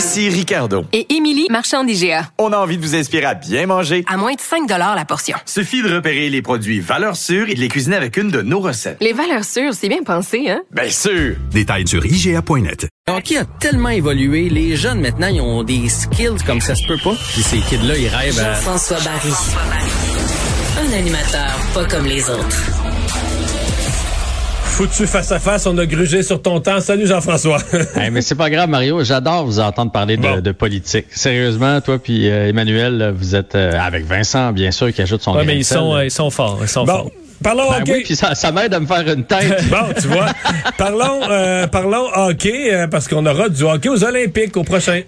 Ici Ricardo. Et Émilie, marchand d'IGA. On a envie de vous inspirer à bien manger. À moins de 5 la portion. Suffit de repérer les produits valeurs sûres et de les cuisiner avec une de nos recettes. Les valeurs sûres, c'est bien pensé, hein? Bien sûr! Détails sur IGA.net. Hockey a tellement évolué, les jeunes maintenant, ils ont des skills comme ça se peut pas. Puis ces kids-là, ils rêvent à... Jean-François Barry. Un animateur pas comme les autres foutu face à face, on a grugé sur ton temps. Salut Jean-François. mais c'est pas grave Mario, j'adore vous entendre parler de, politique. Sérieusement, toi puis euh, Emmanuel, vous êtes euh, avec Vincent bien sûr qui ajoute son ouais, mais ils sont euh, ils sont forts, ils sont bon. Parlons ben hockey. Oui, puis ça, ça m'aide à me faire une tête. bon, tu vois. parlons, parlons hockey, parce qu'on aura du hockey aux Olympiques au prochain.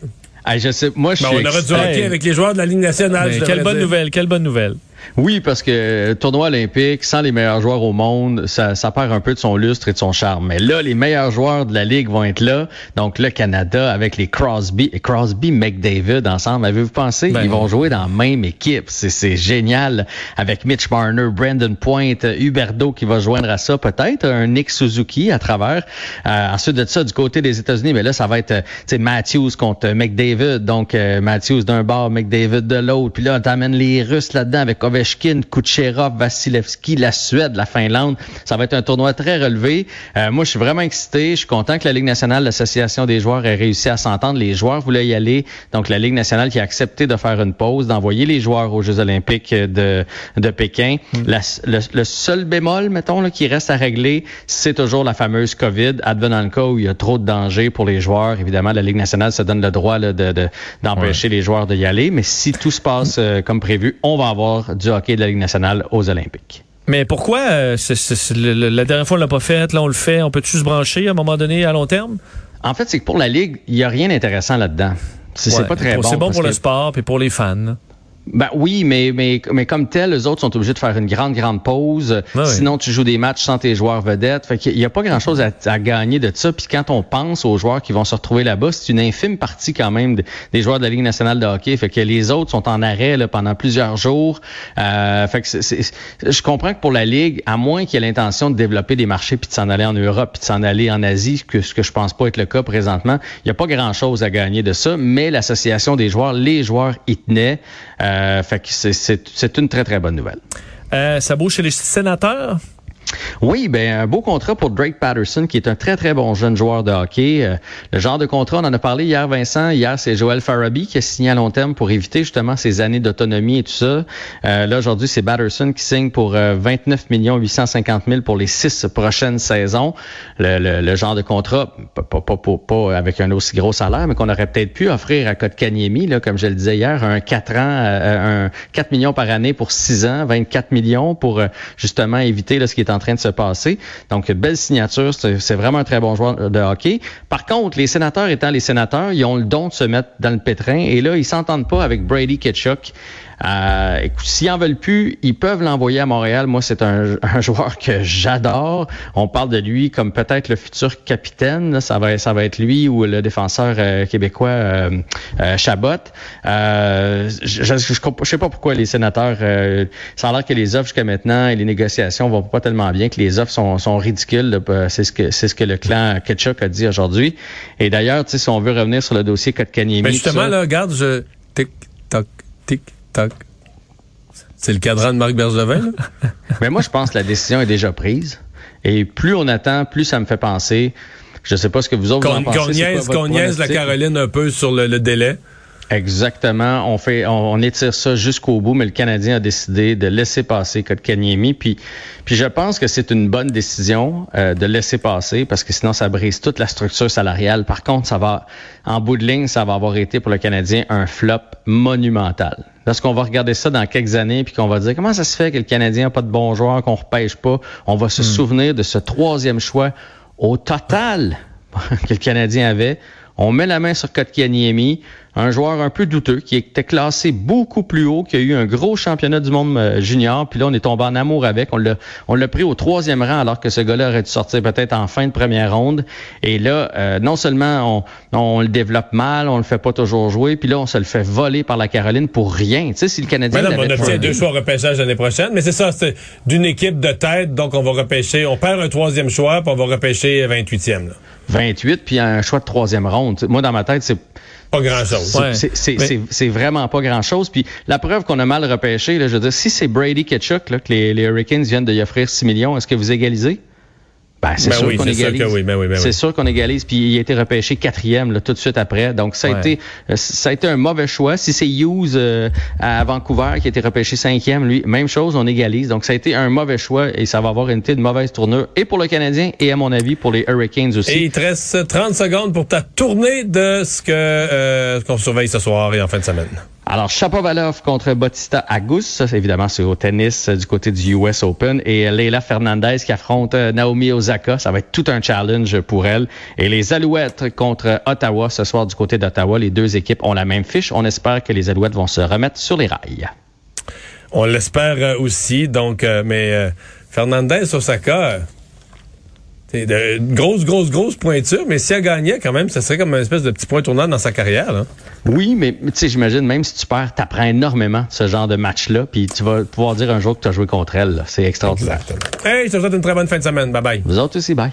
je sais, moi, je bon, On aura du hockey avec les joueurs de la Ligue nationale. quelle bonne nouvelle, quelle bonne nouvelle. Oui, parce que tournoi olympique, sans les meilleurs joueurs au monde, ça, ça, perd un peu de son lustre et de son charme. Mais là, les meilleurs joueurs de la Ligue vont être là. Donc le Canada avec les Crosby et Crosby McDavid ensemble. Avez-vous pensé? Ben Ils vont jouer dans la même équipe. C'est génial. Avec Mitch Marner, Brandon Point, Huberdo qui va joindre à ça peut-être, un Nick Suzuki à travers. Euh, ensuite de ça, du côté des États-Unis, mais là, ça va être euh, Matthews contre McDavid. Donc euh, Matthews d'un bord, McDavid de l'autre. Puis là, on t'amène les Russes là-dedans avec Ovechkin, Kucherov, Vasilevski, la Suède, la Finlande. Ça va être un tournoi très relevé. Euh, moi, je suis vraiment excité. Je suis content que la Ligue nationale, l'Association des joueurs ait réussi à s'entendre. Les joueurs voulaient y aller. Donc, la Ligue nationale qui a accepté de faire une pause, d'envoyer les joueurs aux Jeux olympiques de, de Pékin. Hmm. le, seul bémol, mettons, là, qui reste à régler, c'est toujours la fameuse COVID. Advenant le cas où il y a trop de danger pour les joueurs, évidemment, la Ligue nationale se donne le droit d'empêcher de, les joueurs d'y aller. Mais si tout se passe euh, comme prévu, on va avoir du hockey de la Ligue nationale aux Olympiques. Mais pourquoi euh, la dernière fois on l'a pas fait, là on le fait, on peut-tu se brancher à un moment donné à long terme? En fait, c'est que pour la Ligue, il n'y a rien d'intéressant là-dedans. C'est pas très bon. C'est bon pour le sport et pour les fans. Ben oui, mais, mais, mais comme tel, les autres sont obligés de faire une grande, grande pause. Sinon, tu joues des matchs sans tes joueurs vedettes. Fait qu'il n'y a pas grand-chose à, à, gagner de ça. Puis quand on pense aux joueurs qui vont se retrouver là-bas, c'est une infime partie quand même des joueurs de la Ligue nationale de hockey. Fait que les autres sont en arrêt là, pendant plusieurs jours. Euh, fait que je comprends que pour la Ligue, à moins qu'il y ait l'intention de développer des marchés puis de s'en aller en Europe puis de s'en aller en Asie, que ce que je pense pas être le cas présentement, il n'y a pas grand-chose à gagner de ça. Mais l'association des joueurs, les joueurs y tenaient. Euh, fait que c'est une très, très bonne nouvelle. Euh, ça bouge chez les sénateurs? Oui, ben un beau contrat pour Drake Patterson, qui est un très, très bon jeune joueur de hockey. Euh, le genre de contrat, on en a parlé hier, Vincent. Hier, c'est Joel Farabi qui a signé à long terme pour éviter justement ses années d'autonomie et tout ça. Euh, là, aujourd'hui, c'est Patterson qui signe pour 29 850 000 pour les six prochaines saisons. Le, genre de contrat, pas, pas, pas, avec un aussi gros salaire, mais qu'on aurait peut-être pu offrir à Kotkaniemi, là, comme je le disais hier, un 4 ans, un 4 millions par année pour 6 ans, 24 millions pour justement éviter là, ce qui est en train de se passer. Donc, belle signature. C'est vraiment un très bon joueur de hockey. Par contre, les sénateurs étant les sénateurs, ils ont le don de se mettre dans le pétrin. Et là, ils s'entendent pas avec Brady Ketchuk. Euh, écoute, s'ils en veulent plus, ils peuvent l'envoyer à Montréal. Moi, c'est un, joueur que j'adore. On parle de lui comme peut-être le futur capitaine. Ça va, ça va être lui ou le défenseur euh, québécois euh, euh Chabot. je, je, sais pas pourquoi les sénateurs. ça a l'air que les offres jusqu'à maintenant et les négociations vont pas tellement bien, que les offres sont, sont ridicules. C'est ce que c'est ce que le clan Ketchuk a dit aujourd'hui. Et d'ailleurs, si on veut revenir sur le dossier Kotkaniemi... Mais justement, là, regarde, je tic toc tic c'est le cadran de Marc Bergevin. Mais moi, je pense que la décision est déjà prise. Et plus on attend, plus ça me fait penser. Je sais pas ce que vous autres en pensez. Qu'on niaise, la Caroline un peu sur le délai. Exactement. On fait, on, étire ça jusqu'au bout, mais le Canadien a décidé de laisser passer Kotkaniemi. Puis, puis je pense que c'est une bonne décision euh, de laisser passer parce que sinon ça brise toute la structure salariale. Par contre, ça va, en bout de ligne, ça va avoir été pour le Canadien un flop monumental. Lorsqu'on va regarder ça dans quelques années puis qu'on va dire comment ça se fait que le Canadien n'a pas de bons joueurs, qu'on repêche pas, on va se hmm. souvenir de ce troisième choix au total que le Canadien avait On met la main sur Kotkaniemi, un joueur un peu douteux qui était classé beaucoup plus haut, qui a eu un gros championnat du monde euh, junior. Puis là, on est tombé en amour avec. On l'a, on l'a pris au troisième rang alors que ce gars-là aurait dû sortir peut-être en fin de première ronde. Et là, euh, non seulement on, on le développe mal, on le fait pas toujours jouer, puis là, on se le fait voler par la Caroline pour rien. Tu sais, si le Canadien... Mais on obtient deux choix repêchage l'année prochaine, mais c'est ça, c'est d'une équipe de tête, donc on va repêcher, on perd un troisième choix, puis on va repêcher 28e. Là. 28, puis un choix de troisième ronde. Moi, dans ma tête, c'est Pas grand-chose. C'est- Ouais. vraiment pas grand-chose. Puis la preuve qu'on a mal repêché, là, je veux dire, si c'est Brady Ketchuk, là, que les, les Hurricanes viennent de y offrir 6 millions, est-ce que vous égalisez? Ben, c'est Ben sûr oui, qu'on égalise. oui, ben oui, ben c'est sûr qu'on égalise. Puis il a été repêché quatrième là, tout de suite après. Donc ça a Ouais. été euh, ça a été un mauvais choix. Si c'est Hughes euh, à Vancouver qui a été repêché cinquième, lui, même chose, on égalise. Donc ça a été un mauvais choix et ça va avoir une de mauvaise tournure et pour le Canadien et à mon avis pour les Hurricanes aussi. Et il te reste 30 secondes pour ta tournée de ce que euh, qu'on surveille ce soir et en fin de semaine. Alors, Shapovalov contre Bautista Agus, ça, évidemment, c'est au tennis euh, du côté du US Open. Et euh, Leila Fernandez qui affronte euh, Naomi Osaka, ça va être tout un challenge pour elle. Et les Alouettes contre Ottawa ce soir du côté d'Ottawa. Les deux équipes ont la même fiche. On espère que les Alouettes vont se remettre sur les rails. On l'espère aussi, donc, mais Fernandez Osaka, c'est une grosse, grosse, grosse pointure, mais si elle gagnait quand même, ça serait comme une espèce de petit point tournant dans sa carrière. Là. Oui, mais tu sais, j'imagine, même si tu perds, t'apprends énormément de ce genre de match-là. Puis tu vas pouvoir dire un jour que tu as joué contre elle. C'est extraordinaire. Hey, je te souhaite une très bonne fin de semaine. Bye bye. Vous autres aussi, bye.